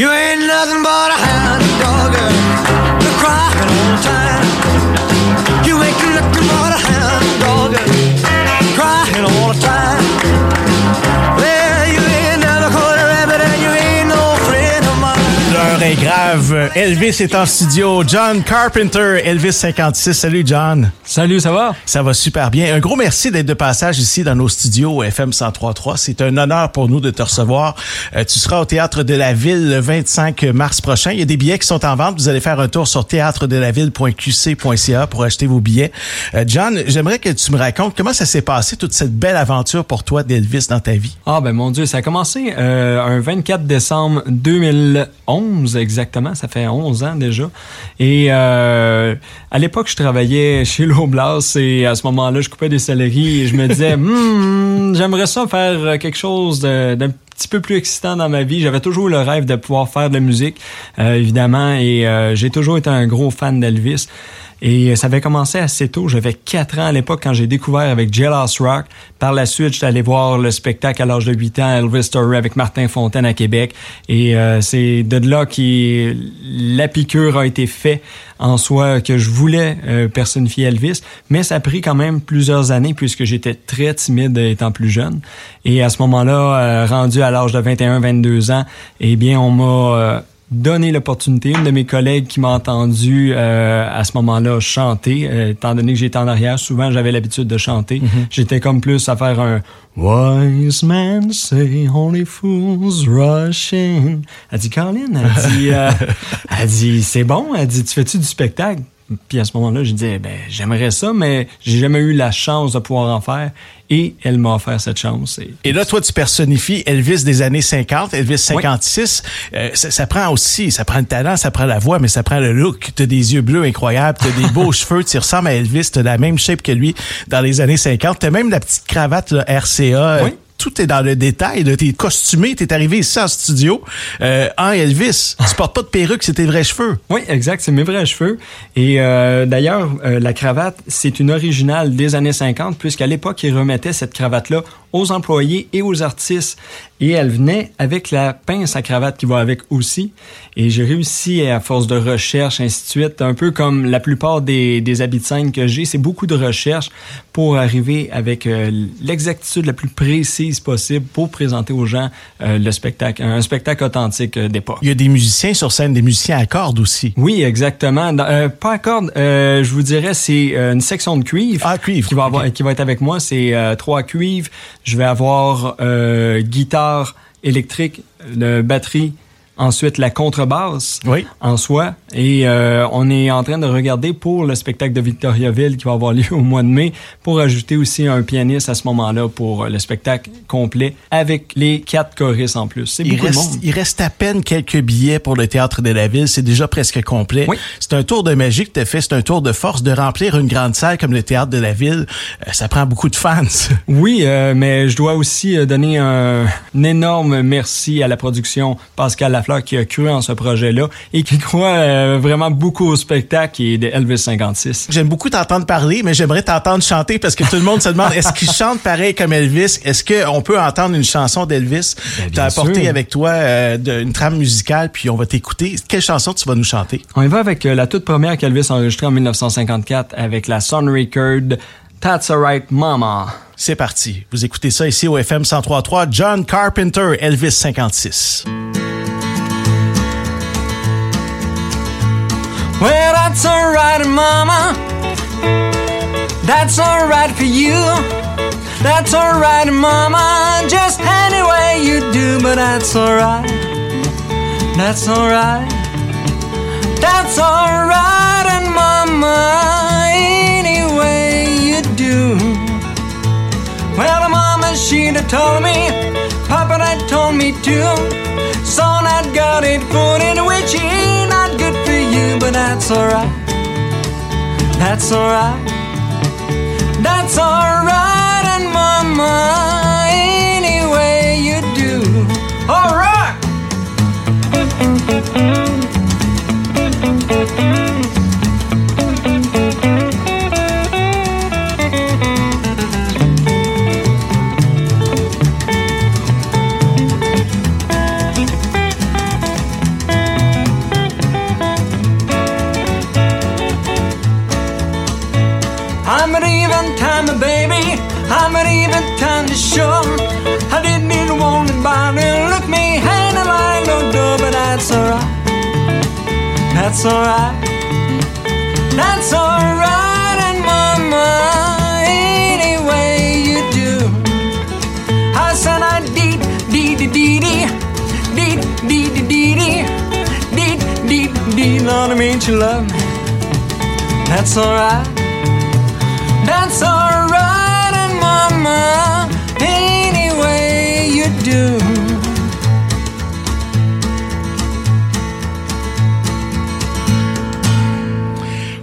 You ain't nothing but a hound Elvis est en studio. John Carpenter, Elvis 56. Salut, John. Salut, ça va? Ça va super bien. Un gros merci d'être de passage ici dans nos studios FM 103.3. C'est un honneur pour nous de te recevoir. Euh, tu seras au Théâtre de la Ville le 25 mars prochain. Il y a des billets qui sont en vente. Vous allez faire un tour sur théâtredelaville.qc.ca pour acheter vos billets. Euh, John, j'aimerais que tu me racontes comment ça s'est passé, toute cette belle aventure pour toi d'Elvis dans ta vie. Ah ben mon Dieu, ça a commencé euh, un 24 décembre 2011 exactement, ça fait 11 ans déjà. Et euh, à l'époque, je travaillais chez l'Oblast et à ce moment-là, je coupais des céleris et je me disais, Hmm, j'aimerais ça faire quelque chose d'un petit peu plus excitant dans ma vie. J'avais toujours le rêve de pouvoir faire de la musique, euh, évidemment, et euh, j'ai toujours été un gros fan d'Elvis. Et ça avait commencé assez tôt. J'avais 4 ans à l'époque quand j'ai découvert avec Jailhouse Rock. Par la suite, j'étais allé voir le spectacle à l'âge de 8 ans, Elvis Story avec Martin Fontaine à Québec. Et euh, c'est de là que la piqûre a été faite en soi que je voulais euh, personnifier Elvis. Mais ça a pris quand même plusieurs années puisque j'étais très timide étant plus jeune. Et à ce moment-là, euh, rendu à l'âge de 21-22 ans, eh bien, on m'a... donné l'opportunité. Une de mes collègues qui m'a entendu euh, à ce moment-là chanter, euh, étant donné que j'étais en arrière, souvent j'avais l'habitude de chanter. J'étais comme plus à faire un Wise man say only fools rush in. Elle dit Colin, elle dit, euh, elle dit c'est bon. Elle dit tu fais-tu du spectacle? Puis à ce moment-là, je disais, ben, j'aimerais ça, mais j'ai jamais eu la chance de pouvoir en faire. Et elle m'a offert cette chance. Et Et là, toi, tu personnifies Elvis des années 50, Elvis 56. Euh, ça, ça prend aussi, ça prend le talent, ça prend la voix, mais ça prend le look. T'as des yeux bleus incroyables, t'as des beaux cheveux, tu ressembles à Elvis, t'as la même shape que lui dans les années 50. T'as même la petite cravate là, RCA. Oui. Tout est dans le détail. T'es costumé, t'es arrivé ici en studio euh, en Elvis. Tu portes pas de perruque, c'est tes vrais cheveux. Oui, exact, c'est mes vrais cheveux. Et euh, d'ailleurs, euh, la cravate, c'est une originale des années 50, puisqu'à l'époque, ils remettaient cette cravate-là aux employés et aux artistes. Et elle venait avec la pince à cravate qui va avec aussi. Et j'ai réussi, à force de recherche, ainsi de suite, un peu comme la plupart des, des habits de scène que j'ai, c'est beaucoup de recherche pour arriver avec euh, l'exactitude la plus précise possible pour présenter aux gens euh, le spectacle, un spectacle authentique euh, d'époque. Il y a des musiciens sur scène, des musiciens à cordes aussi. Oui, exactement. Dans- euh, pas à corde, euh, je vous dirais, c'est une section de cuivre. Ah, cuivre, Qui va, avoir, qui va être avec moi. C'est trois cuivres. Je vais avoir euh, guitare électrique, le batterie, ensuite la contrebasse Oui. en soi. Et euh, on est en train de regarder pour le spectacle de Victoriaville qui va avoir lieu au mois de mai pour ajouter aussi un pianiste à ce moment-là pour euh, le spectacle complet avec les quatre choristes en plus. C'est beaucoup de monde. il reste à peine quelques billets pour le théâtre de la ville. C'est déjà presque complet. Oui. C'est un tour de magie que tu as fait. C'est un tour de force de remplir une grande salle comme le théâtre de la ville. Euh, ça prend beaucoup de fans. Oui, euh, mais je dois aussi euh, donner un, un énorme merci à la production Pascal Lafleur qui a cru en ce projet-là et qui croit euh, vraiment beaucoup au spectacle et de Elvis 56. J'aime beaucoup t'entendre parler, mais j'aimerais t'entendre chanter parce que tout le monde se demande est-ce qu'il chante pareil comme Elvis? Est-ce qu'on peut entendre une chanson d'Elvis Ben, T'as apporté sûr. avec toi euh, de- une trame musicale, puis on va t'écouter. Quelle chanson tu vas nous chanter? On y va avec euh, la toute première qu'Elvis a enregistrée en 1954 avec la Sun Record That's Alright Mama. C'est parti. Vous écoutez ça ici au FM 1033 John Carpenter, Elvis 56. Well, that's alright, Mama. That's alright for you. That's alright, Mama. Just any way you do, but that's alright. That's alright. That's alright, and Mama, any way you do. Well, Mama, she'd have told me, Papa had told me too. Son, I'd got it put in which ain't that's alright. That's alright. That's alright, and Mama, I'm not even kind of sure. I didn't even want to bother. Look me handle like no door, but that's alright. That's alright. That's alright, and mama, any way you do. I said I dee dee dee dee dee dee dee dee dee dee. Lord, I mean you love me. That's alright.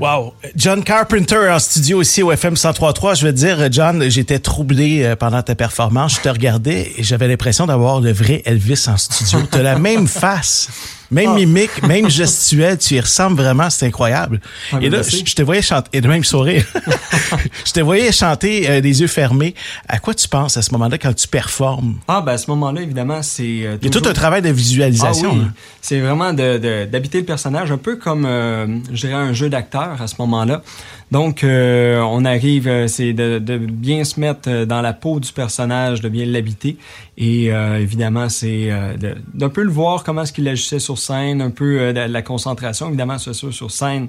Wow. John Carpenter en studio ici au FM 103.3. Je veux te dire, John, j'étais troublé euh, pendant ta performance. Je te regardais et j'avais l'impression d'avoir le vrai Elvis en studio. T'as la même face. Même mimique, même gestuelle, tu y ressembles vraiment, c'est incroyable. Ah, et là, je je te voyais chanter, et de même sourire. je te voyais chanter euh, les yeux fermés. À quoi tu penses à ce moment-là quand tu performes? Ah, ben à ce moment-là, évidemment, c'est. euh, Il y a tout toujours- un travail de visualisation. Ah oui, hein. c'est vraiment d'habiter le personnage, un peu comme, euh, je dirais, un jeu d'acteur à ce moment-là. Donc, euh, on arrive, euh, c'est de, de bien se mettre euh, dans la peau du personnage, de bien l'habiter. Et euh, évidemment, c'est euh, d'un peu le voir comment est-ce qu'il agissait sur scène, un peu euh, de la concentration. Évidemment, c'est sûr, sur scène,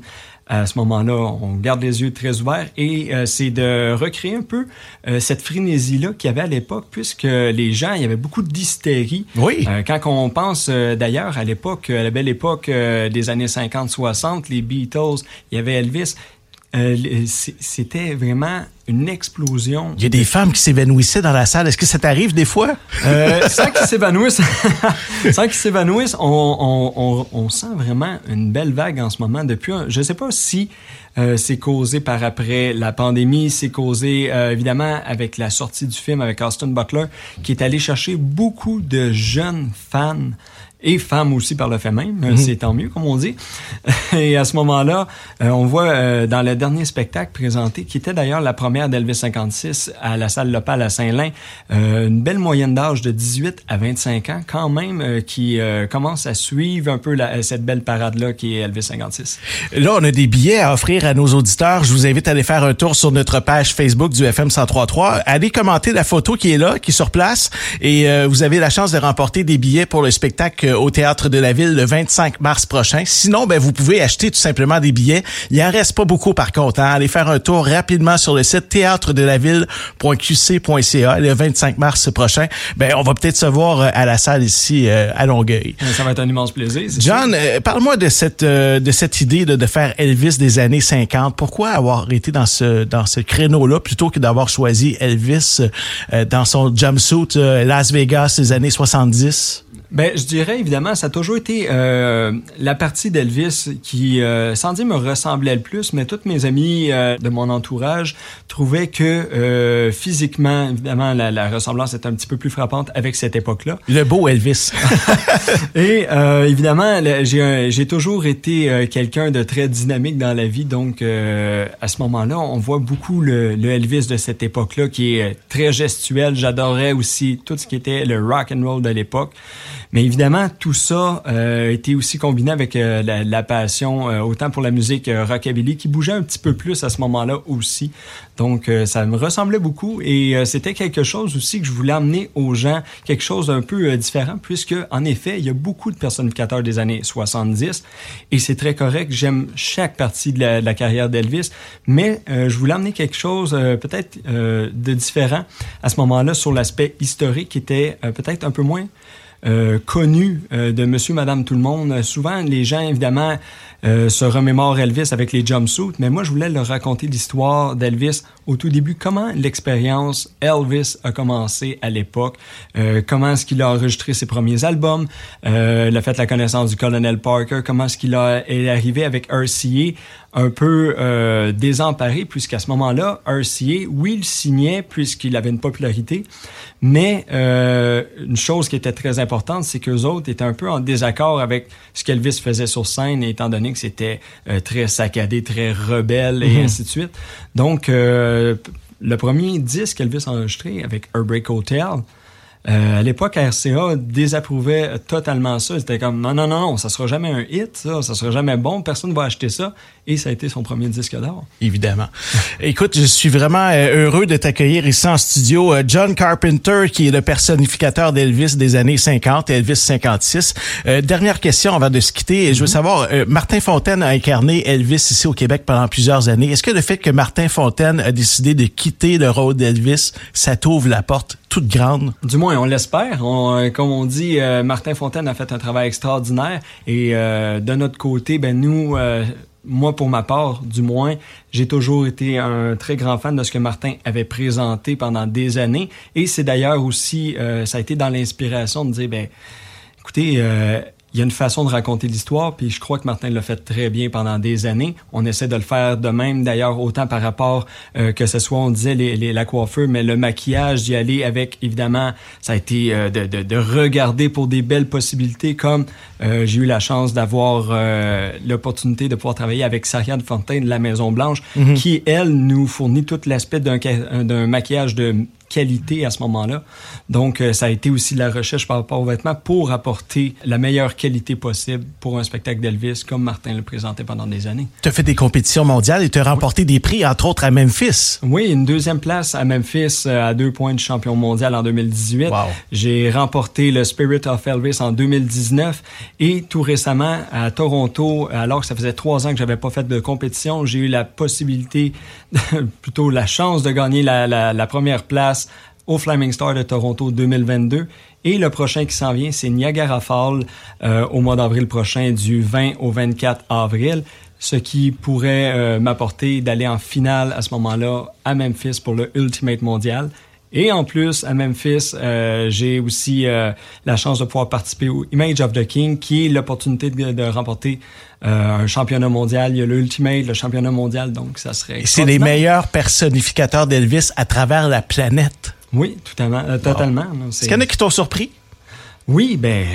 à ce moment-là, on garde les yeux très ouverts et euh, c'est de recréer un peu euh, cette frénésie-là qu'il y avait à l'époque, puisque les gens, il y avait beaucoup d'hystérie. Oui. Euh, quand on pense d'ailleurs à l'époque, à la belle époque des années 50-60, les Beatles, il y avait Elvis, euh, c- c'était vraiment une explosion. Il y a des femmes qui s'évanouissaient dans la salle. Est-ce que ça t'arrive des fois? Euh, sans qu'ils s'évanouissent, sans qu'ils s'évanouissent, on, on, on, on sent vraiment une belle vague en ce moment. Depuis, je sais pas si euh, c'est causé par après la pandémie, c'est causé euh, évidemment avec la sortie du film avec Austin Butler, qui est allé chercher beaucoup de jeunes fans et femmes aussi par le fait même, euh, c'est tant mieux comme on dit. Et à ce moment-là, euh, on voit euh, dans le dernier spectacle présenté, qui était d'ailleurs la première d'Elvis 56 à la salle Lopal à Saint-Lin, euh, une belle moyenne d'âge de 18 à 25 ans quand même, euh, qui euh, commence à suivre un peu la- cette belle parade-là qui est Elvis 56. Là, on a des billets à offrir à nos auditeurs. Je vous invite à aller faire un tour sur notre page Facebook du FM 1033. Allez commenter la photo qui est là, qui est sur place. Et euh, vous avez la chance de remporter des billets pour le spectacle au Théâtre de la Ville le 25 mars prochain. Sinon, ben, vous pouvez acheter tout simplement des billets. Il en reste pas beaucoup par contre. Hein. Allez faire un tour rapidement sur le site théâtre-de-la-ville.qc.ca le 25 mars prochain. Ben, on va peut-être se voir euh, à la salle ici euh, à Longueuil. Euh, Ça va être un immense plaisir. John, euh, parle-moi de cette euh, de cette idée de, de faire Elvis des années 50. Pourquoi avoir été dans ce dans ce créneau-là plutôt que d'avoir choisi Elvis euh, dans son jumpsuit euh, Las Vegas des années 70? Ben, je dirais évidemment, ça a toujours été euh, la partie d'Elvis qui, euh, sans dire me ressemblait le plus, mais toutes mes amis euh, de mon entourage trouvaient que euh, physiquement, évidemment, la, la ressemblance est un petit peu plus frappante avec cette époque-là. Le beau Elvis. Et euh, évidemment, j'ai toujours été euh, quelqu'un de très dynamique dans la vie, donc euh, à ce moment-là, on voit beaucoup le, le Elvis de cette époque-là qui est très gestuel. J'adorais aussi tout ce qui était le rock and roll de l'époque. Mais évidemment, tout ça euh, était aussi combiné avec euh, la, la passion euh, autant pour la musique euh, rockabilly qui bougeait un petit peu plus à ce moment-là aussi. Donc euh, ça me ressemblait beaucoup et c'était quelque chose aussi que je voulais amener aux gens, quelque chose d'un peu différent puisque en effet, il y a beaucoup de personnificateurs des années 70 et c'est très correct, j'aime chaque partie de la, de la carrière d'Elvis, mais je voulais amener quelque chose peut-être de différent à ce moment-là sur l'aspect historique qui était peut-être un peu moins euh, connu euh, de Monsieur, Madame, tout le monde. Souvent, les gens, évidemment, euh, se remémorent Elvis avec les jumpsuits, mais moi, je voulais leur raconter l'histoire d'Elvis au tout début. Comment l'expérience Elvis a commencé à l'époque, euh, comment est-ce qu'il a enregistré ses premiers albums, euh, il a fait la connaissance du colonel Parker, comment est-ce qu'il est arrivé avec RCA, un peu euh, désemparé, puisqu'à ce moment-là, RCA, oui, il signait puisqu'il avait une popularité, mais euh, une chose qui était très importante, c'est qu'eux autres étaient un peu en désaccord avec ce qu'Elvis faisait sur scène, étant donné que c'était euh, très saccadé, très rebelle et ainsi de suite. Donc, euh, le premier disque qu'Elvis a enregistré avec Heartbreak Hotel, Euh, à l'époque, RCA désapprouvait totalement ça. C'était comme non, non, non, non, ça sera jamais un hit, ça, ça sera jamais bon, personne ne va acheter ça. Et ça a été son premier disque d'or. Évidemment. Écoute, je suis vraiment euh, heureux de t'accueillir ici en studio. Euh, John Carpenter, qui est le personnificateur d'Elvis des années 50, Elvis 56. Euh, dernière question avant de se quitter. Je veux mm-hmm. savoir, Martin Fontaine a incarné Elvis ici au Québec pendant plusieurs années. Est-ce que le fait que Martin Fontaine a décidé de quitter le rôle d'Elvis, ça t'ouvre la porte? Toute grande. Du moins, on l'espère. Euh, comme on dit, euh, Martin Fontaine a fait un travail extraordinaire. Et euh, de notre côté, ben nous, moi pour ma part, du moins, j'ai toujours été un très grand fan de ce que Martin avait présenté pendant des années. Et c'est d'ailleurs aussi, ça a été dans l'inspiration de dire, ben, écoutez il y a une façon de raconter l'histoire, puis je crois que Martin l'a fait très bien pendant des années. On essaie de le faire de même, d'ailleurs, autant par rapport euh, que ce soit, on disait, les, les, la coiffeur, mais le maquillage, d'y aller avec, évidemment, ça a été euh, de, de, de, regarder pour des belles possibilités, comme euh, j'ai eu la chance d'avoir l'opportunité de pouvoir travailler avec Sariane Fontaine de la Maison Blanche, mm-hmm. qui, elle, nous fournit tout l'aspect d'un maquillage de qualité à ce moment-là. Donc, euh, ça a été aussi de la recherche par rapport aux vêtements pour apporter la meilleure qualité possible pour un spectacle d'Elvis, comme Martin le présentait pendant des années. Tu as fait des compétitions mondiales et tu as remporté des prix, entre autres à Memphis. Oui, une deuxième place à Memphis euh, à deux points de champion mondial en 2018. Wow. J'ai remporté le Spirit of Elvis en 2019 et tout récemment à Toronto, alors que ça faisait trois ans que j'avais pas fait de compétition, j'ai eu la possibilité, plutôt la chance de gagner la, la, la première place au Flaming Star de Toronto 2022. Et le prochain qui s'en vient, c'est Niagara Falls euh, au mois d'avril prochain, du 20 au 24 avril, ce qui pourrait euh, m'apporter d'aller en finale à ce moment-là à Memphis pour le Ultimate Mondial. Et en plus, à Memphis, euh, j'ai aussi la chance de pouvoir participer au Image of the King, qui est l'opportunité de, remporter un championnat mondial. Il y a l'Ultimate, le championnat mondial, donc ça serait... C'est les meilleurs personnificateurs d'Elvis à travers la planète. Oui, totalement. Euh, totalement Est-ce qu'il y en a qui t'ont surpris? Oui, ben.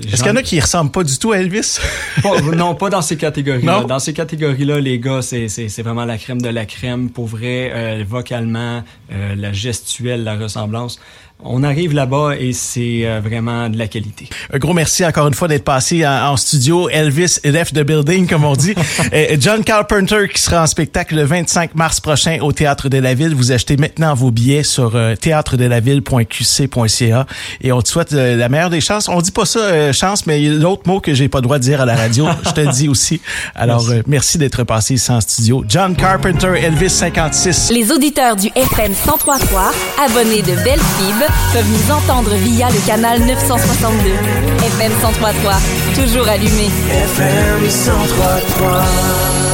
Est-ce qu'il y en a qui ressemblent pas du tout à Elvis? non, pas dans ces catégories-là. Dans ces catégories-là, les gars, c'est vraiment la crème de la crème. Pour vrai, euh, vocalement, euh, la gestuelle, la ressemblance on arrive là-bas et c'est euh, vraiment de la qualité. Un gros merci encore une fois d'être passé en, studio. Elvis left the building, comme on dit. John Carpenter qui sera en spectacle le 25 mars prochain au Théâtre de la Ville. Vous achetez maintenant vos billets sur euh, théâtredelaville.qc.ca et on te souhaite euh, la meilleure des chances. On dit pas ça euh, chance, mais il y a l'autre mot que j'ai pas le droit de dire à la radio. Je te le dis aussi. Alors merci, d'être passé ici en studio. John Carpenter, Elvis 56. Les auditeurs du FM 1033, abonnés de Belle peuvent nous entendre via le canal 962. FM 1033, toujours allumé. FM 1033.